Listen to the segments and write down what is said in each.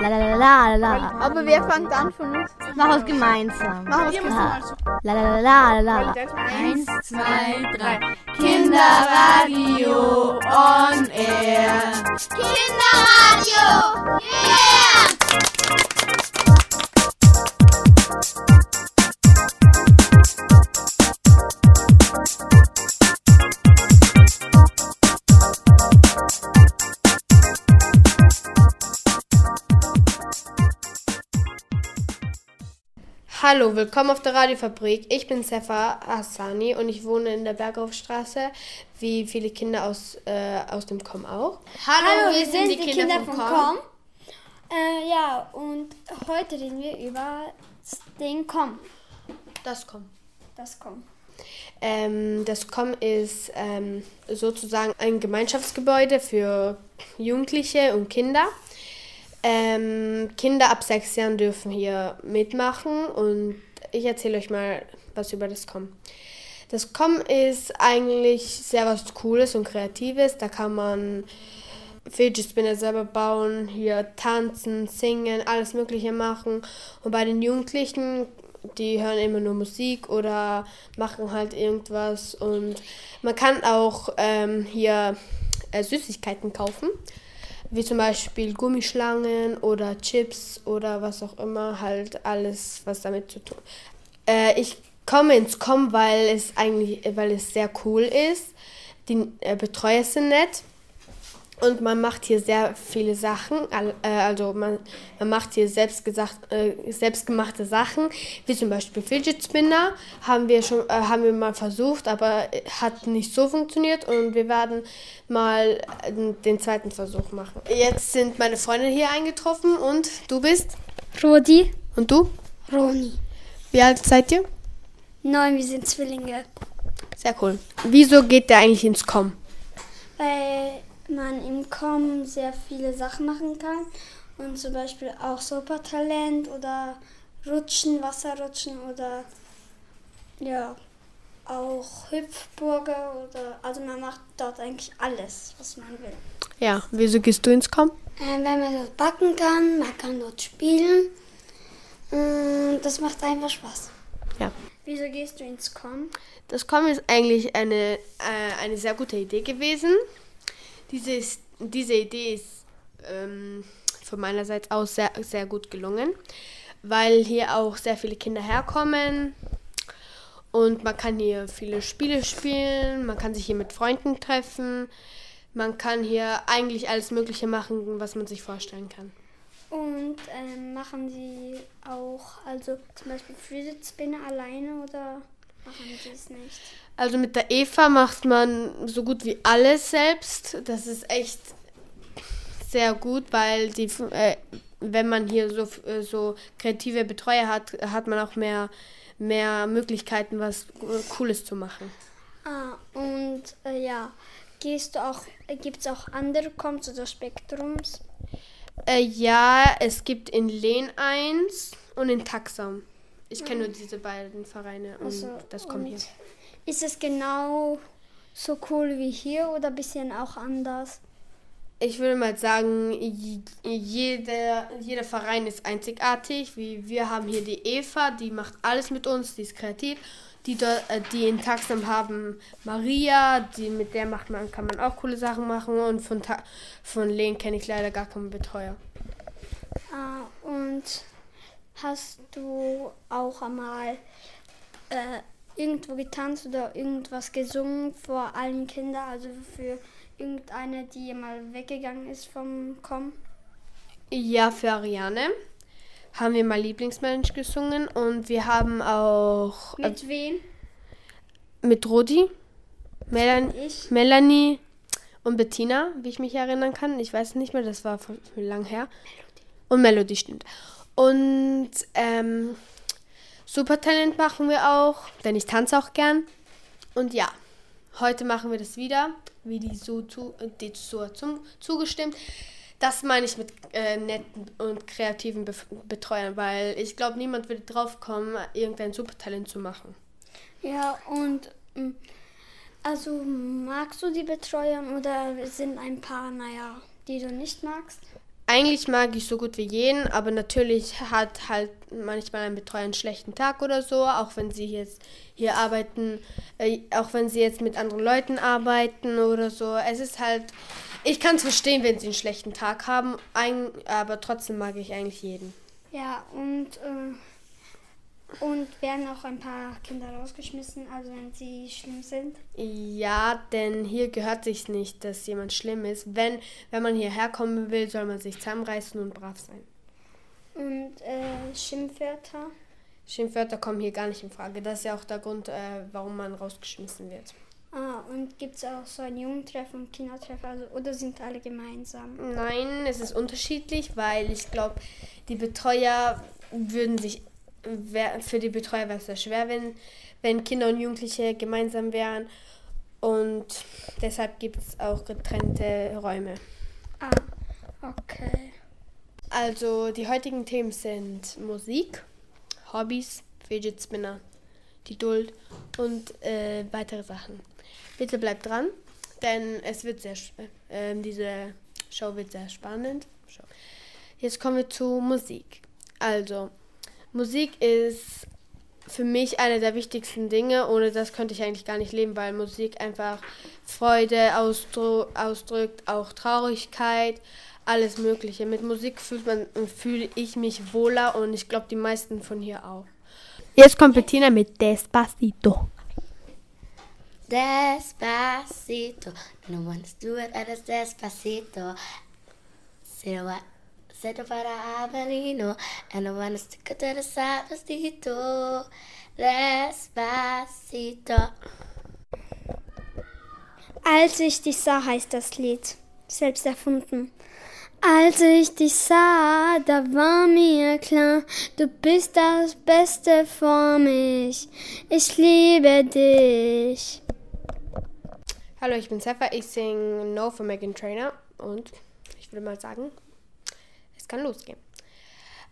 La la la la la. Aber wer fängt an von uns? Mach es gemeinsam. Mach es gemeinsam. La la la la la. Eins, zwei, drei. Kinderradio on air. Kinderradio! Yeah! Hallo, willkommen auf der Radiofabrik. Ich bin Sefa Hassani und ich wohne in der Berghofstraße, wie viele Kinder aus, äh, aus dem Com auch. Hallo, wir sind die Kinder, vom von Com. Äh, ja, und heute reden wir über den Com. Das Com. Das Com. Ähm, das Com ist ähm, sozusagen ein Gemeinschaftsgebäude für Jugendliche und Kinder. Ähm, Kinder ab sechs Jahren dürfen hier mitmachen und ich erzähle euch mal was über das Com. Das Com ist eigentlich sehr was Cooles und Kreatives. Da kann man Fidget Spinner selber bauen, hier tanzen, singen, alles Mögliche machen. Und bei den Jugendlichen, die hören immer nur Musik oder machen halt irgendwas. Und man kann auch ähm, hier äh, Süßigkeiten kaufen, wie zum Beispiel Gummischlangen oder Chips oder was auch immer, halt alles, was damit zu tun. Äh, ich komme ins Com, weil es eigentlich, weil es sehr cool ist. Die äh, Betreuer sind nett. Und man macht hier sehr viele Sachen, äh, also man, man macht hier selbst gesagt, äh, selbstgemachte Sachen, wie zum Beispiel Fidget Spinner, haben wir schon, äh, haben wir mal versucht, aber äh, hat nicht so funktioniert und wir werden mal äh, den zweiten Versuch machen. Jetzt sind meine Freunde hier eingetroffen und du bist? Rodi. Und du? Roni. Wie alt seid ihr? Neun, wir sind Zwillinge. Sehr cool. Wieso geht der eigentlich ins Com? Weil man im Com sehr viele Sachen machen kann. Und zum Beispiel auch Supertalent oder Rutschen, Wasserrutschen oder ja, auch Hüpfburger oder also man macht dort eigentlich alles, was man will. Ja, wieso gehst du ins Com? Äh, wenn man dort backen kann, man kann dort spielen. Und das macht einfach Spaß. Ja. Wieso gehst du ins Com? Das Com ist eigentlich eine, äh, eine sehr gute Idee gewesen. Diese, diese Idee ist ähm, von meiner Seite aus sehr, sehr gut gelungen, weil hier auch sehr viele Kinder herkommen und man kann hier viele Spiele spielen, man kann sich hier mit Freunden treffen, man kann hier eigentlich alles Mögliche machen, was man sich vorstellen kann. Und ähm, machen Sie auch, also zum Beispiel Fidget Spinner alleine oder machen Sie es nicht? Also mit der Eva macht man so gut wie alles selbst. Das ist echt sehr gut, weil die, äh, wenn man hier so, äh, so kreative Betreuer hat, hat man auch mehr, mehr Möglichkeiten, was äh, Cooles zu machen. Ah, und äh, ja, gehst du auch, gibt es auch andere Coms oder Spektrums? Äh, ja, es gibt in Lehn 1 und in Taxam. Ich kenne nur diese beiden Vereine und Also, das kommt hier. und Ist es genau so cool wie hier oder ein bisschen auch anders? Ich würde mal sagen, jeder, jeder Verein ist einzigartig. Wie wir haben hier die Eva, die macht alles mit uns, die ist kreativ. Die, äh, die in Taxam haben Maria, die, mit der macht man, kann man auch coole Sachen machen. Und von, Ta von Len kenne ich leider gar keinen Betreuer. Ah, und hast du auch einmal äh, irgendwo getanzt oder irgendwas gesungen vor allen Kindern, also für irgendeine, die mal weggegangen ist vom Com? Ja, für Ariane haben wir mal Lieblingsmensch gesungen und wir haben auch äh, Mit wem? mit Rodi, Melan Ich. Melanie und Bettina, wie ich mich erinnern kann. Ich weiß nicht mehr, das war lang her. Und Melody stimmt. Und ähm, Supertalent machen wir auch, denn ich tanze auch gern. Und ja, heute machen wir das wieder, wie die so zu, zum, zugestimmt. Das meine ich mit äh, netten und kreativen Be Betreuern, weil ich glaube, niemand würde drauf kommen, irgendein Supertalent zu machen. Ja, und mm, Also magst du die Betreuer oder sind ein paar, naja, die du nicht magst? Eigentlich mag ich so gut wie jeden, aber natürlich hat halt manchmal ein Betreuer einen schlechten Tag oder so, auch wenn sie jetzt hier arbeiten, äh, auch wenn sie jetzt mit anderen Leuten arbeiten oder so. Es ist halt, ich kann es verstehen, wenn sie einen schlechten Tag haben, ein, aber trotzdem mag ich eigentlich jeden. Ja, und, äh, und werden auch ein paar Kinder rausgeschmissen, also wenn sie schlimm sind? Ja, denn hier gehört sich nicht, dass jemand schlimm ist. Wenn, wenn man hierher kommen will, soll man sich zusammenreißen und brav sein. Und äh, Schimpfwörter? Schimpfwörter kommen hier gar nicht in Frage. Das ist ja auch der Grund, äh, warum man rausgeschmissen wird. Ah, und gibt es auch so ein Jugendtreff und Kindertreff, also, oder sind alle gemeinsam? Nein, es ist unterschiedlich, weil ich glaube, die Betreuer würden sich, wär- für die Betreuer wäre es sehr schwer, wenn, wenn Kinder und Jugendliche gemeinsam wären. Und deshalb gibt es auch getrennte Räume. Ah, okay. Also die heutigen Themen sind Musik, Hobbys, Fidget Spinner, die Duld und äh, weitere Sachen. Bitte bleibt dran, denn es wird sehr, äh, diese Show wird sehr spannend. Jetzt kommen wir zu Musik. Also Musik ist für mich eine der wichtigsten Dinge. Ohne das könnte ich eigentlich gar nicht leben, weil Musik einfach Freude ausdru ausdrückt, auch Traurigkeit, alles Mögliche. Mit Musik fühlt man fühle ich mich wohler und ich glaube die meisten von hier auch. Jetzt kommt Bettina mit Despacito. Despacito, no one's do it as despacito. Cero, cero para Avelino, and one is to go to the side, despacito. Als ich dich sah, heißt das Lied. Selbst erfunden. Als ich dich sah, da war mir klar, du bist das Beste für mich. Ich liebe dich. Hallo, ich bin Sefa, ich singe No von Megan Trainer und ich würde mal sagen,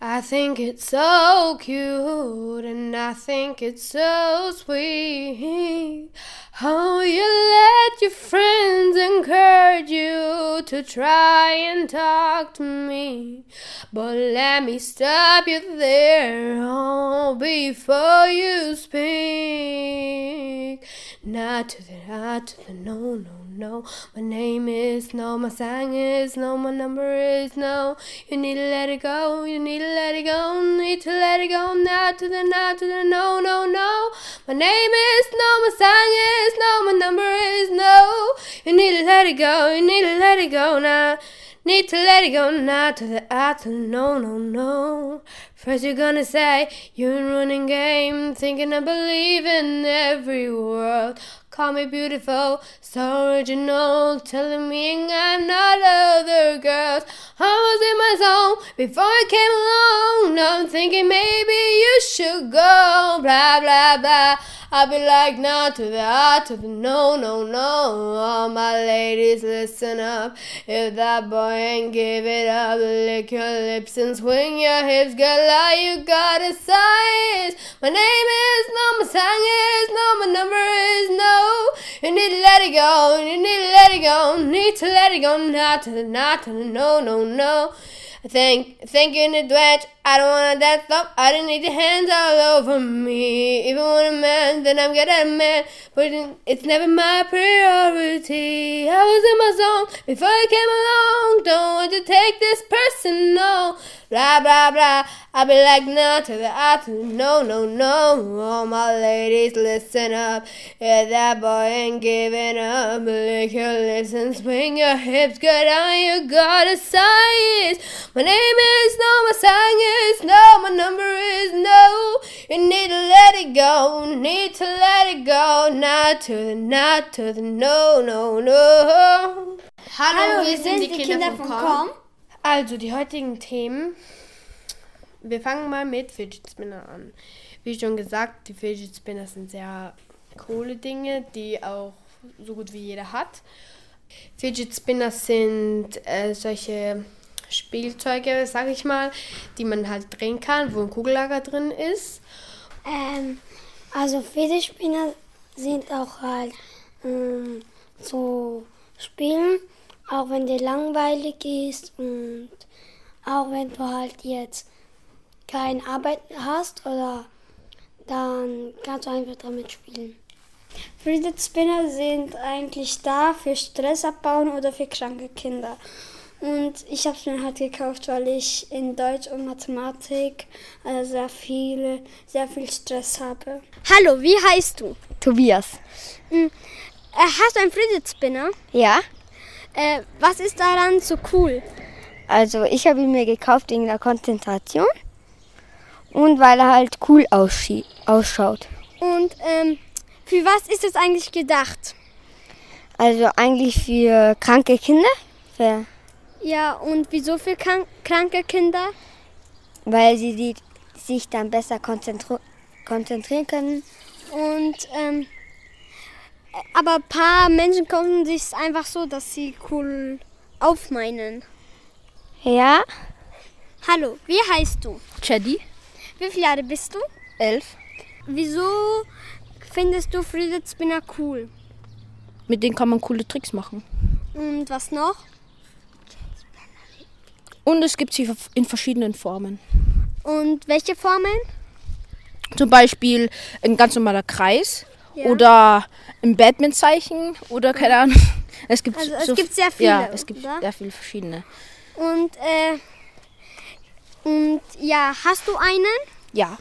I think it's so cute and I think it's so sweet how you let your friends encourage you to try and talk to me. But let me stop you there oh, before you speak. Not to the, not to the, no, no, no. My name is no, my song is no, my number is no. You need to let it go, you need to let it go, need to let it go. Not to the, not to the, no, no, no. My name is no, my song is no, my number is no. You need to let it go, you need to let it go now. Need to let it go now to the out to no no no. First you're gonna say you're running game, thinking I believe in every word. Call me beautiful, so original, telling me I'm not other girls. I was in my zone before I came along. I'm thinking maybe you should go. Blah blah blah. I'll be like no to the ah to the no no no. All my ladies listen up. If that boy ain't give it up, lick your lips and swing your hips, girl. Like you got a size. My name is no, my song is no, my number is no. You need to let it go. You need to let it go. Need to let it go. Not to the not to the no no no. Thank, thank you in advance. I don't want that stop. I don't need your hands all over me. Even when a man, then I'm getting a man. But it's never my priority. I was in my zone before I came along. Don't want to take this personal. Blah blah blah. I'll be like no to the I no no no. All my ladies, listen up. Yeah, that boy ain't giving up. Lick your lips and swing your hips. Good on you got a size. My name is no, song is no, my number is no. You need to let it go, need to let it go. Not to the, not to the, no, no, no. Hallo, wir sind die Kinder von Com. Also die heutigen Themen. Wir fangen mal mit Fidget Spinner an. Wie schon gesagt, die Fidget Spinner sind sehr coole Dinge, die auch so gut wie jeder hat. Fidget Spinner sind äh, solche Spielzeuge, sag ich mal, die man halt drehen kann, wo ein Kugellager drin ist. Ähm, also Fidget-Spinner sind auch halt ähm, so spielen, auch wenn dir langweilig ist und auch wenn du halt jetzt keine Arbeit hast oder dann kannst du einfach damit spielen. Fidget Spinner sind eigentlich da für Stress abbauen oder für kranke Kinder. Und ich habe es mir halt gekauft, weil ich in Deutsch und Mathematik äh, sehr viel, sehr viel Stress habe. Hallo, wie heißt du? Tobias. Äh, hast du einen Fidget Spinner? Ja, Äh, was ist daran so cool? also ich habe ihn mir gekauft wegen der Konzentration und weil er halt cool ausschaut. Und ähm, für was ist es eigentlich gedacht? Also eigentlich für kranke Kinder, für, Ja, und wieso für krank kranke Kinder? weil sie die, sich dann besser konzentrieren können. Und ähm, aber ein paar Menschen kaufen sich einfach so, dass sie cool aufmeinen. Ja, Hallo, wie heißt du? Chaddy? Wie viele Jahre bist du? Elf. Wieso findest du Fidget Spinner cool? Mit denen kann man coole Tricks machen. Und was noch? Und es gibt sie in verschiedenen Formen. Und welche Formen? Zum Beispiel ein ganz normaler Kreis Ja. oder ein Batman-Zeichen oder keine Ahnung. Es gibt, Also es so- gibt sehr viele, Ja, es gibt oder? sehr viele verschiedene. Und äh, und ja, hast du einen? Ja,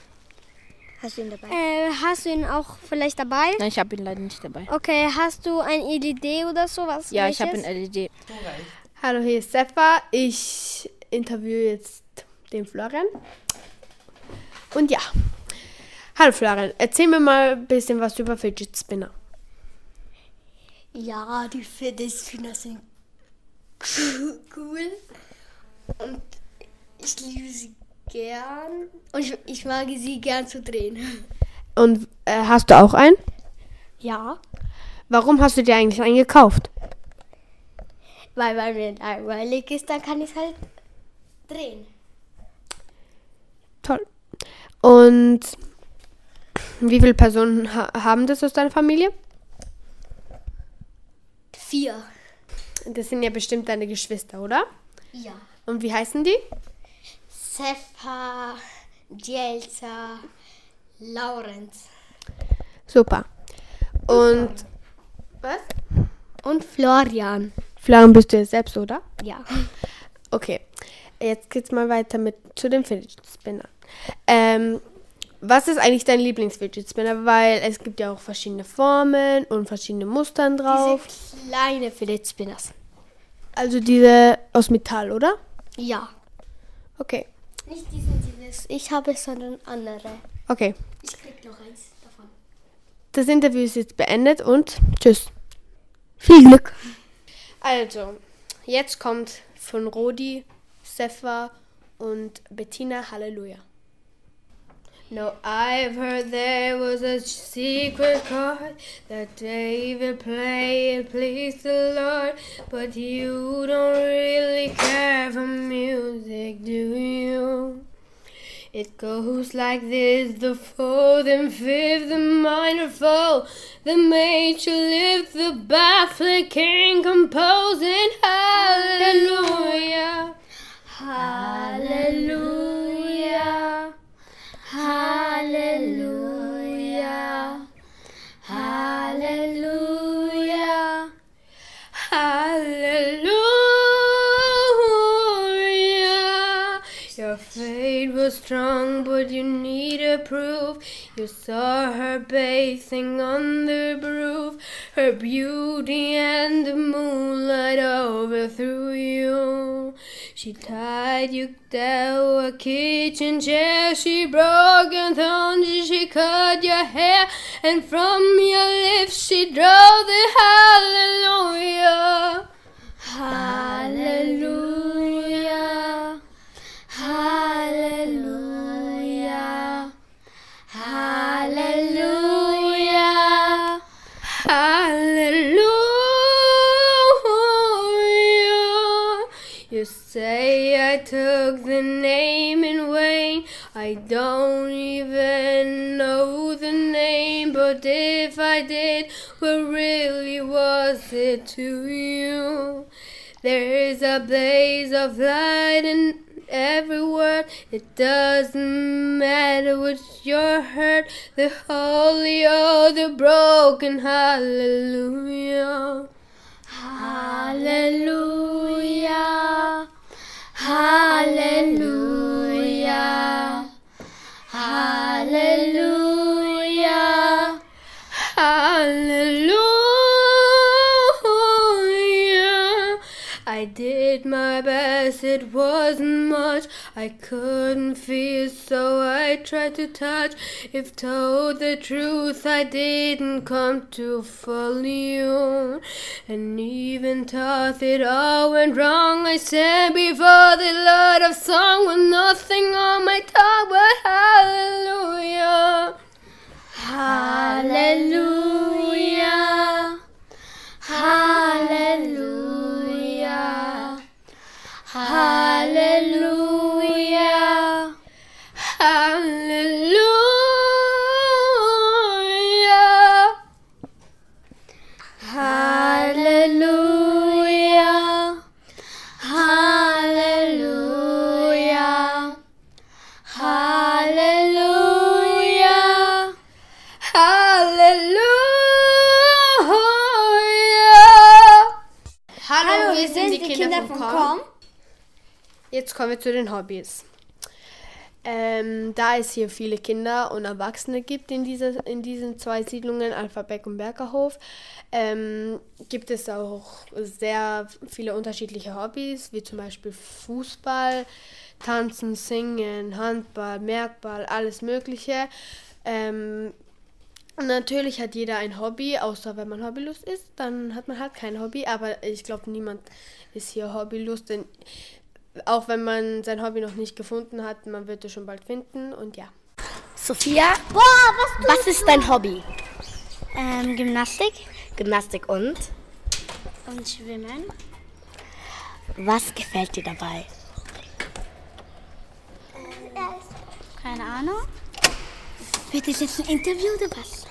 hast du ihn dabei? Äh, hast du ihn auch vielleicht dabei? nein, ich habe ihn leider nicht dabei. Okay, hast du ein LED oder sowas? Ja, ich habe welches? ein LED. Hallo, hier ist Sefa. Ich interviewe jetzt den Florian. Und ja. Hallo Florian, erzähl mir mal ein bisschen was über Fidget Spinner. Ja, die Fidget Spinner sind cool. Und ich liebe sie gern. Und ich, ich mag sie gern zu drehen. Und äh, hast du auch einen? Ja, Warum hast du dir eigentlich einen gekauft? Weil wenn mir langweilig ist, dann kann ich halt drehen. Toll. Und wie viele Personen ha haben das aus deiner Familie? Vier. Das sind ja bestimmt deine Geschwister, oder? Ja. Und wie heißen die? Sefa, Jelsa, Laurenz. Super. Und was? Und Florian. Florian bist du jetzt selbst, oder? Ja. Okay. Jetzt geht's mal weiter mit zu den Fidget Spinner. Ähm, was ist eigentlich dein Lieblings-Fidget Spinner? Weil es gibt ja auch verschiedene Formen und verschiedene Mustern drauf. Diese kleine Fidget Spinners. Also diese aus Metall, oder? Ja. Okay. Nicht diesen, dieses ich habe, sondern andere. Okay. Ich krieg noch eins davon. Das Interview ist jetzt beendet und tschüss. Viel Glück. Also, jetzt kommt von Rodi, Sefa und Bettina Halleluja. No, I've heard there was a secret chord that David played, please the Lord. But you don't really care for music, do you? It goes like this the fourth and fifth, the minor fall, the major lift, the baffling king composing but you needed proof. You saw her bathing on the roof, her beauty and the moonlight overthrew you. She tied you down a kitchen chair, she broke your thorns, she cut your hair, and from your lips she drove the hallelujah. Hallelujah. Took the name in vain. I don't even know the name, but if I did, what really, was it to you? There is a blaze of light in every word. It doesn't matter what you're hurt, the holy or the broken. Hallelujah. Hallelujah. Hallelujah. Hallelujah. Hallelujah. I did my best, it wasn't much. I couldn't feel, so I tried to touch. If told the truth, I didn't come to follow you. And even thought it all went wrong. I stand before the Lord of song with nothing on my tongue but hallelujah. Hallelujah. Hallelujah. Hallelujah. Hallelujah. Kinder, von Com. Jetzt kommen wir zu den Hobbys. Ähm, da es hier viele Kinder und Erwachsene gibt in, dieser, in diesen zwei Siedlungen, Alphabeck und Bergerhof, ähm, gibt es auch sehr viele unterschiedliche Hobbys, wie zum Beispiel Fußball, Tanzen, Singen, Handball, Merkball, alles Mögliche. Ähm, natürlich hat jeder ein Hobby, außer wenn man hobbylos ist, dann hat man halt kein Hobby. Aber ich glaube, niemand ist hier hobbylos, denn auch wenn man sein Hobby noch nicht gefunden hat, man wird es schon bald finden und ja. Sophia, was, ist dein Hobby? Ähm, Gymnastik Gymnastik und? und Schwimmen. Was gefällt dir dabei? Keine Ahnung. Wird das jetzt ein Interview oder was?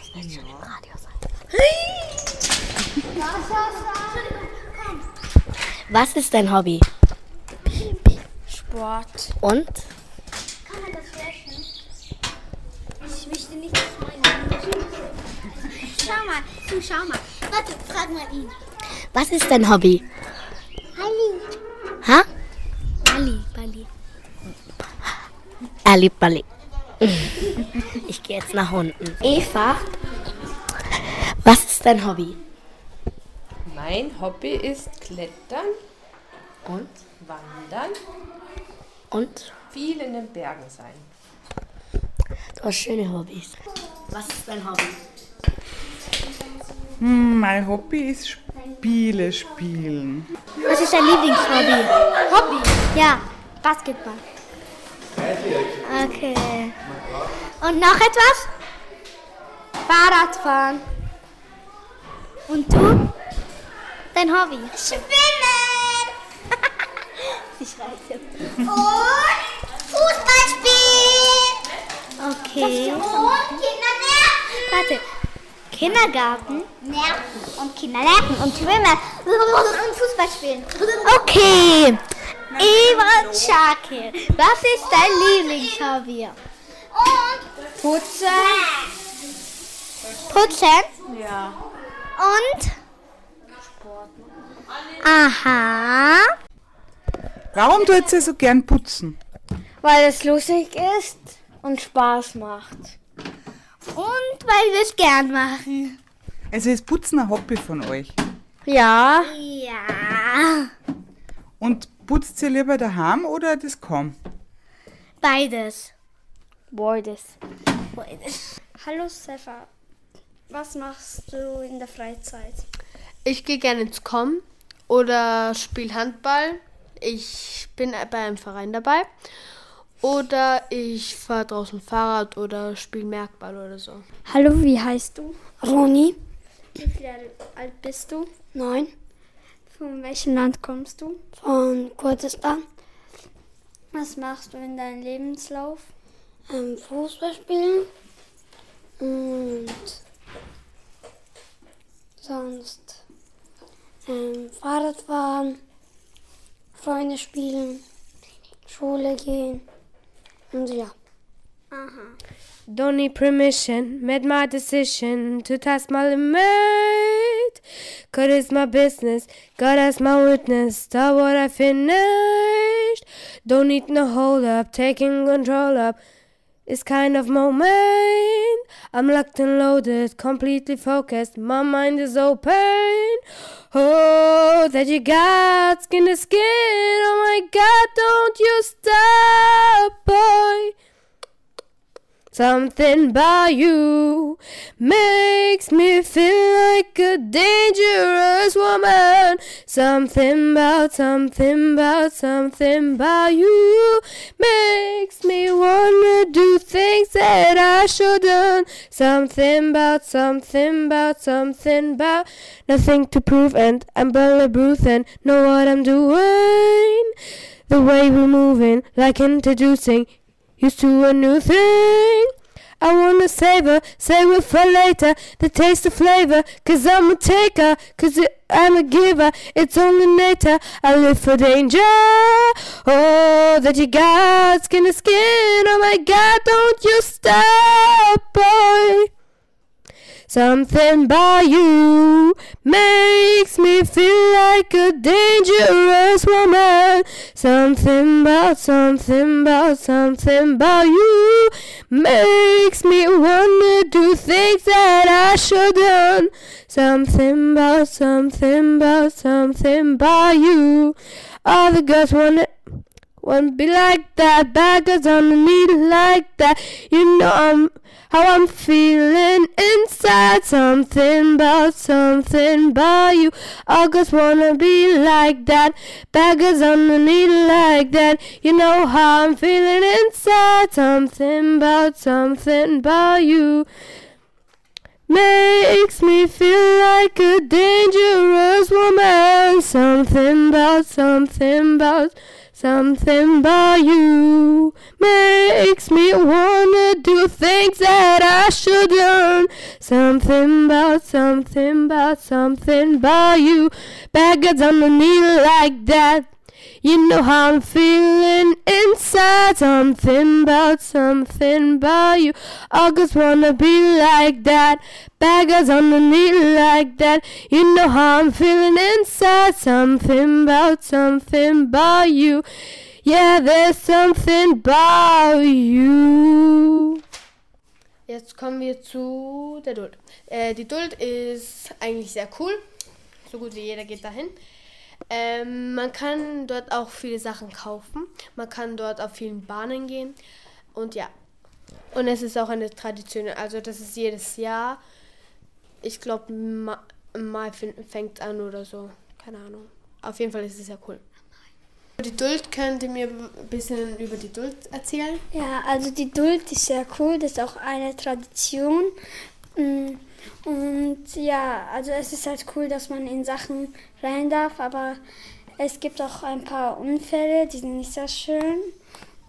Was ist dein Hobby? Sport. Und? Kann man das flashen? Ich möchte nicht, dass meine Schau mal, du schau mal. Warte, frag mal ihn. Was ist dein Hobby? Halli. Ha? Bali, Bali. Liebt Bali. Ich gehe jetzt nach unten. Eva, was ist dein Hobby? Mein Hobby ist Klettern, Und? Wandern, Und? viel in den Bergen sein. Du hast schöne Hobbys. Was ist dein Hobby? Hm, mein Hobby ist Spiele spielen. Was ist dein Lieblingshobby? Hobby? Ja, Basketball. Okay. Und noch etwas? Fahrradfahren. Und du? Dein Hobby? Schwimmen! Schreit jetzt. Und Fußball spielen! Okay. Und Kindergarten. Warte. Kindergarten? Nerven. Und Kindergarten und Schwimmen. Und Fußball spielen. Okay. Eva Schake, was ist dein Lieblingshobby? Und Putzen. Putzen? Ja. Und? Aha. Warum tut sie so gern putzen? Weil es lustig ist und Spaß macht. Und weil wir es gern machen. Also ist Putzen ein Hobby von euch. Ja, Ja. Und putzt ihr lieber daheim oder das kaum? Beides. beides. Hallo Sefa, was machst du in der Freizeit? Ich gehe gerne ins Com oder spiele Handball. Ich bin bei einem Verein dabei. Oder ich fahre draußen Fahrrad oder spiele Merkball oder so. Hallo, wie heißt du? Roni? Wie viel alt bist du? Neun. Von welchem Land kommst du? Von Kurdistan. Was machst du in deinem Lebenslauf? Ähm, Fußball spielen. Und sonst ähm, Fahrrad fahren, Freunde spielen, Schule gehen und ja. Don't need permission, made my decision to test my limit. Cause it's my business, God as my witness, that what I finished. Don't need no hold up, taking control up. It's kind of moment. I'm locked and loaded, completely focused. My mind is open. Oh, that you got skin to skin. Oh my God, don't you stop, boy. Something about you makes me feel like a dangerous woman. Something about, something about, something about you makes me wanna do things that I shouldn't. Something about, something about, something about nothing to prove, and I'm bulletproof and know what I'm doing. The way we're moving, like introducing used to a new thing. I wanna savor, save for later. The taste of flavor, cause I'm a taker, cause I'm a giver. It's only nature. I live for danger. Oh, that you got skin to skin. Oh my god, don't you stop, boy. Something about you makes me feel like a dangerous woman. Something about, something about, something about you makes me wanna do things that I shouldn't. Something about, something about, something about you. All the girls wanna wanna be like that. Bad girls underneath like that. You know I'm how I'm feeling inside. Something about something about you. I just wanna be like that. Bad girls underneath like that. You know how I'm feeling inside. Something about something about you. Makes me feel like a dangerous woman. Something about something about something about you makes me wanna do things that I shouldn't. Something about something about something about you. Bad guys underneath like that. You know how I'm feeling inside. Something about something about you. All girls wanna be like that. Bad guys underneath like that. You know how I'm feeling inside. Something about something about you. Yeah, there's something about you. Jetzt kommen wir zu der Duld. Äh, die Duld ist eigentlich sehr cool. So gut wie jeder geht dahin. Ähm, man kann dort auch viele Sachen kaufen. Man kann dort auf vielen Bahnen gehen. Und ja. Und es ist auch eine Tradition. Also das ist jedes Jahr. Ich glaube, Ma Mai fängt an oder so. Keine Ahnung. Auf jeden Fall ist es sehr cool. Die Duld, könnt ihr mir ein bisschen über die Duld erzählen? Ja, also die Duld ist sehr cool, das ist auch eine Tradition. Mm, Und ja, also es ist halt cool, dass man in Sachen rein darf, aber es gibt auch ein paar Unfälle, die sind nicht sehr schön.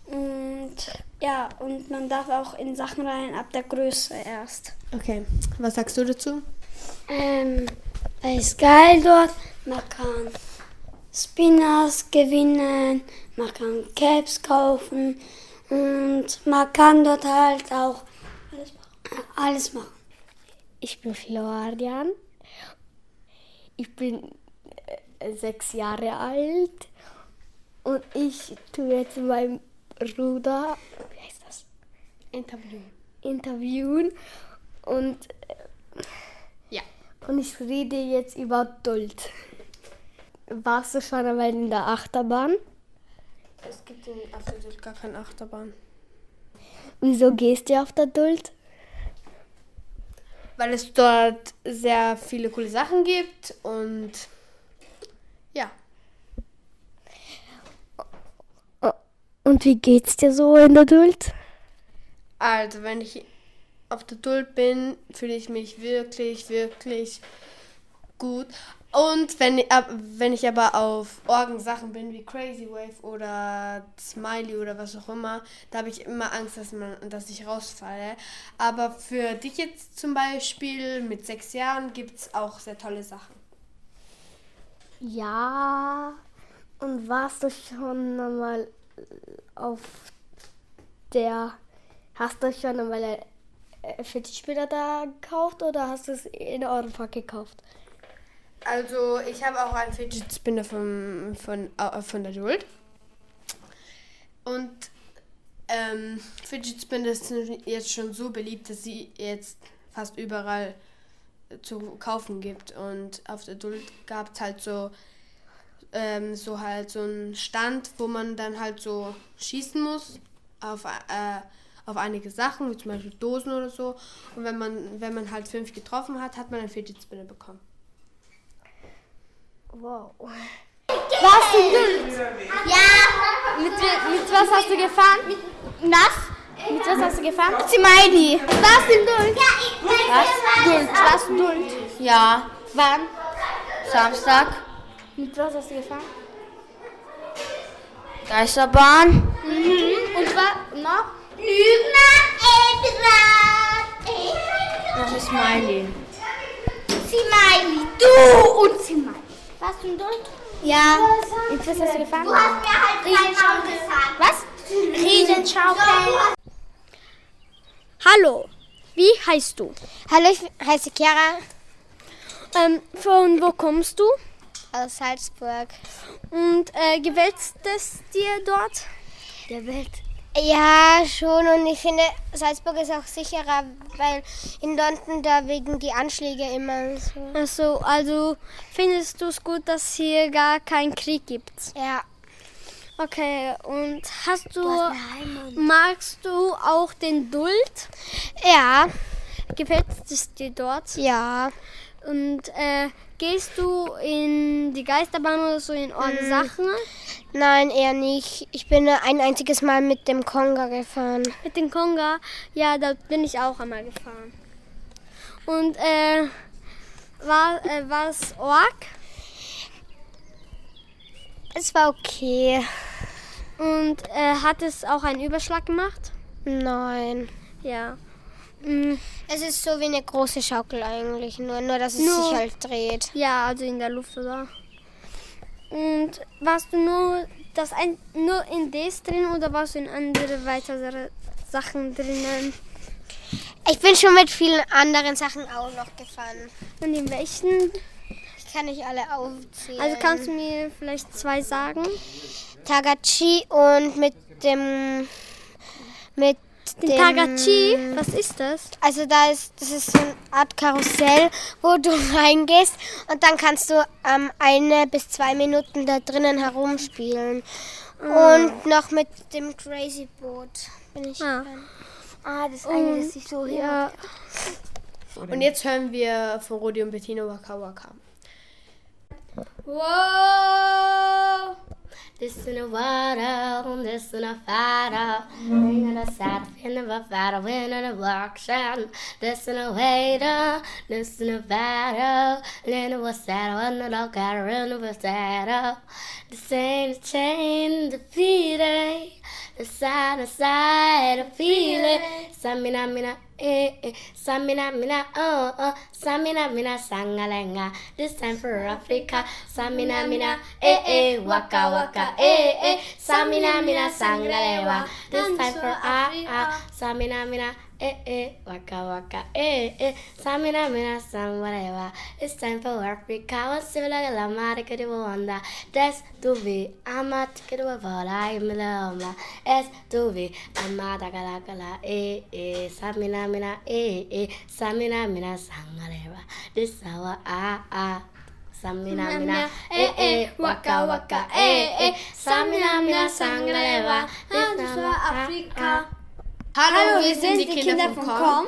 Und ja, und man darf auch in Sachen rein ab der Größe erst. Okay, was sagst du dazu? Ähm, es ist geil dort. Man kann Spinners gewinnen, man kann Caps kaufen und man kann dort halt auch alles machen. Alles machen. Ich bin Florian. Ich bin äh, sechs Jahre alt und ich tue jetzt meinen Bruder, wie heißt das? Interview. Interviewen und äh, Ja. und ich rede jetzt über Duld. Warst du schon einmal in der Achterbahn? Es gibt in absolut gar keine Achterbahn. Wieso gehst du auf der Duld? Weil es dort sehr viele coole Sachen gibt und ja. Und wie geht's dir so in der Duld? Also, wenn ich auf der Duld bin, fühle ich mich wirklich, wirklich gut. Und wenn, wenn ich aber auf Orgensachen bin, wie Crazy Wave oder Smiley oder was auch immer, da habe ich immer Angst, dass, man, dass ich rausfalle. Aber für dich jetzt zum Beispiel mit sechs Jahren gibt es auch sehr tolle Sachen. Ja. Und warst du schon einmal auf der. Hast du schon einmal ein Fidget-Spinner da gekauft oder hast du es in eurem gekauft? Also ich habe auch einen Fidget Spinner von, von, äh, von der Duld. Und ähm, Fidget Spinner sind jetzt schon so beliebt, dass sie jetzt fast überall zu kaufen gibt. Und auf der Duld gab es halt so, ähm, so halt so einen Stand, wo man dann halt so schießen muss auf, äh, auf einige Sachen, wie zum Beispiel Dosen oder so. Und wenn man, wenn man halt fünf getroffen hat, hat man einen Fidget Spinner bekommen. Wow. Was du? Ja. Mit, mit was hast du gefahren? Mit was? Mit was hast du gefahren? Smiley. Was Duld? Was? Duld. Was Duld? Ja. Wann? Samstag. Mit was hast du gefahren? Geisterbahn. Und was noch? Das ist Smiley. Smiley, du und Smiley. Was denn Duld? Ja. Mit was hast du gefahren? Du hast mir halt Riesenschau gesagt. Was? Riesenschaukel. Hallo, wie heißt du? Hallo, ich heiße Chiara Ähm, von wo kommst du? aus Salzburg. Und äh, gefällt es dir dort? Der Welt. Ja, schon. Und ich finde, Salzburg ist auch sicherer, weil in London da wegen die Anschläge immer so. Also, also findest du es gut, dass hier gar keinen Krieg gibt? Ja. Okay, und hast du, magst du auch den Duld? Ja. Gefällt es dir dort? Ja. Und äh, gehst du in die Geisterbahn oder so in eure Sachen? Nein, eher nicht. Ich bin ein einziges Mal mit dem Konga gefahren. Mit dem Konga? Ja, da bin ich auch einmal gefahren. Und äh, war äh, es Org? Es war okay. Und äh, hat es auch einen Überschlag gemacht? Nein. Ja. Mm, Es ist so wie eine große Schaukel eigentlich, nur, nur dass es Nur- sich halt dreht. ja, also in der Luft oder? Und warst du nur das ein, nur in das drin oder warst du in andere weitere Sachen drinnen? Ich bin schon mit vielen anderen Sachen auch noch gefahren. Und in welchen? Ich kann nicht alle aufzählen. Also kannst du mir vielleicht zwei sagen? Tagachi und mit dem mit Den Tagachi, was ist das? Also da ist das ist so eine Art Karussell, wo du reingehst und dann kannst du ähm, eine bis zwei Minuten da drinnen herumspielen. Und noch mit dem Crazy Boat bin ich. Ah. Ah, das eine, das sich so Ja. Und jetzt hören wir von Rodi und Bettino Waka Waka. Whoa! This in a water, this in a fire. Ring the sad fin of a fire, win in a workshop. This in a waiter, this in a battle. Then was sad, one the got run of a saddle. The same chain, the side, the side, the feeling. Samina, mina, eh, eh. Samina, mina, oh, oh. Samina, mina, sangalenga. This time for Africa. Samina, mina, eh, eh. Waka, waka, eh, eh. Samina, mina, sangalewa. This time for ah, ah. Samina, mina, eh eh, waka waka, eh eh, samina mina sam. It's time for work because civil la mare que debo onda. Des tu vi, amat que debo vola y me la oma. Es tu vi, amata cala cala, eh eh, samina mina, eh eh, samina mina sam. This hour, ah ah. Samina mina, eh eh, eh eh, waka waka, eh eh, samina mina sangreva. This is ah, ah. Africa. Hallo, wir sind die Kinder, von Com.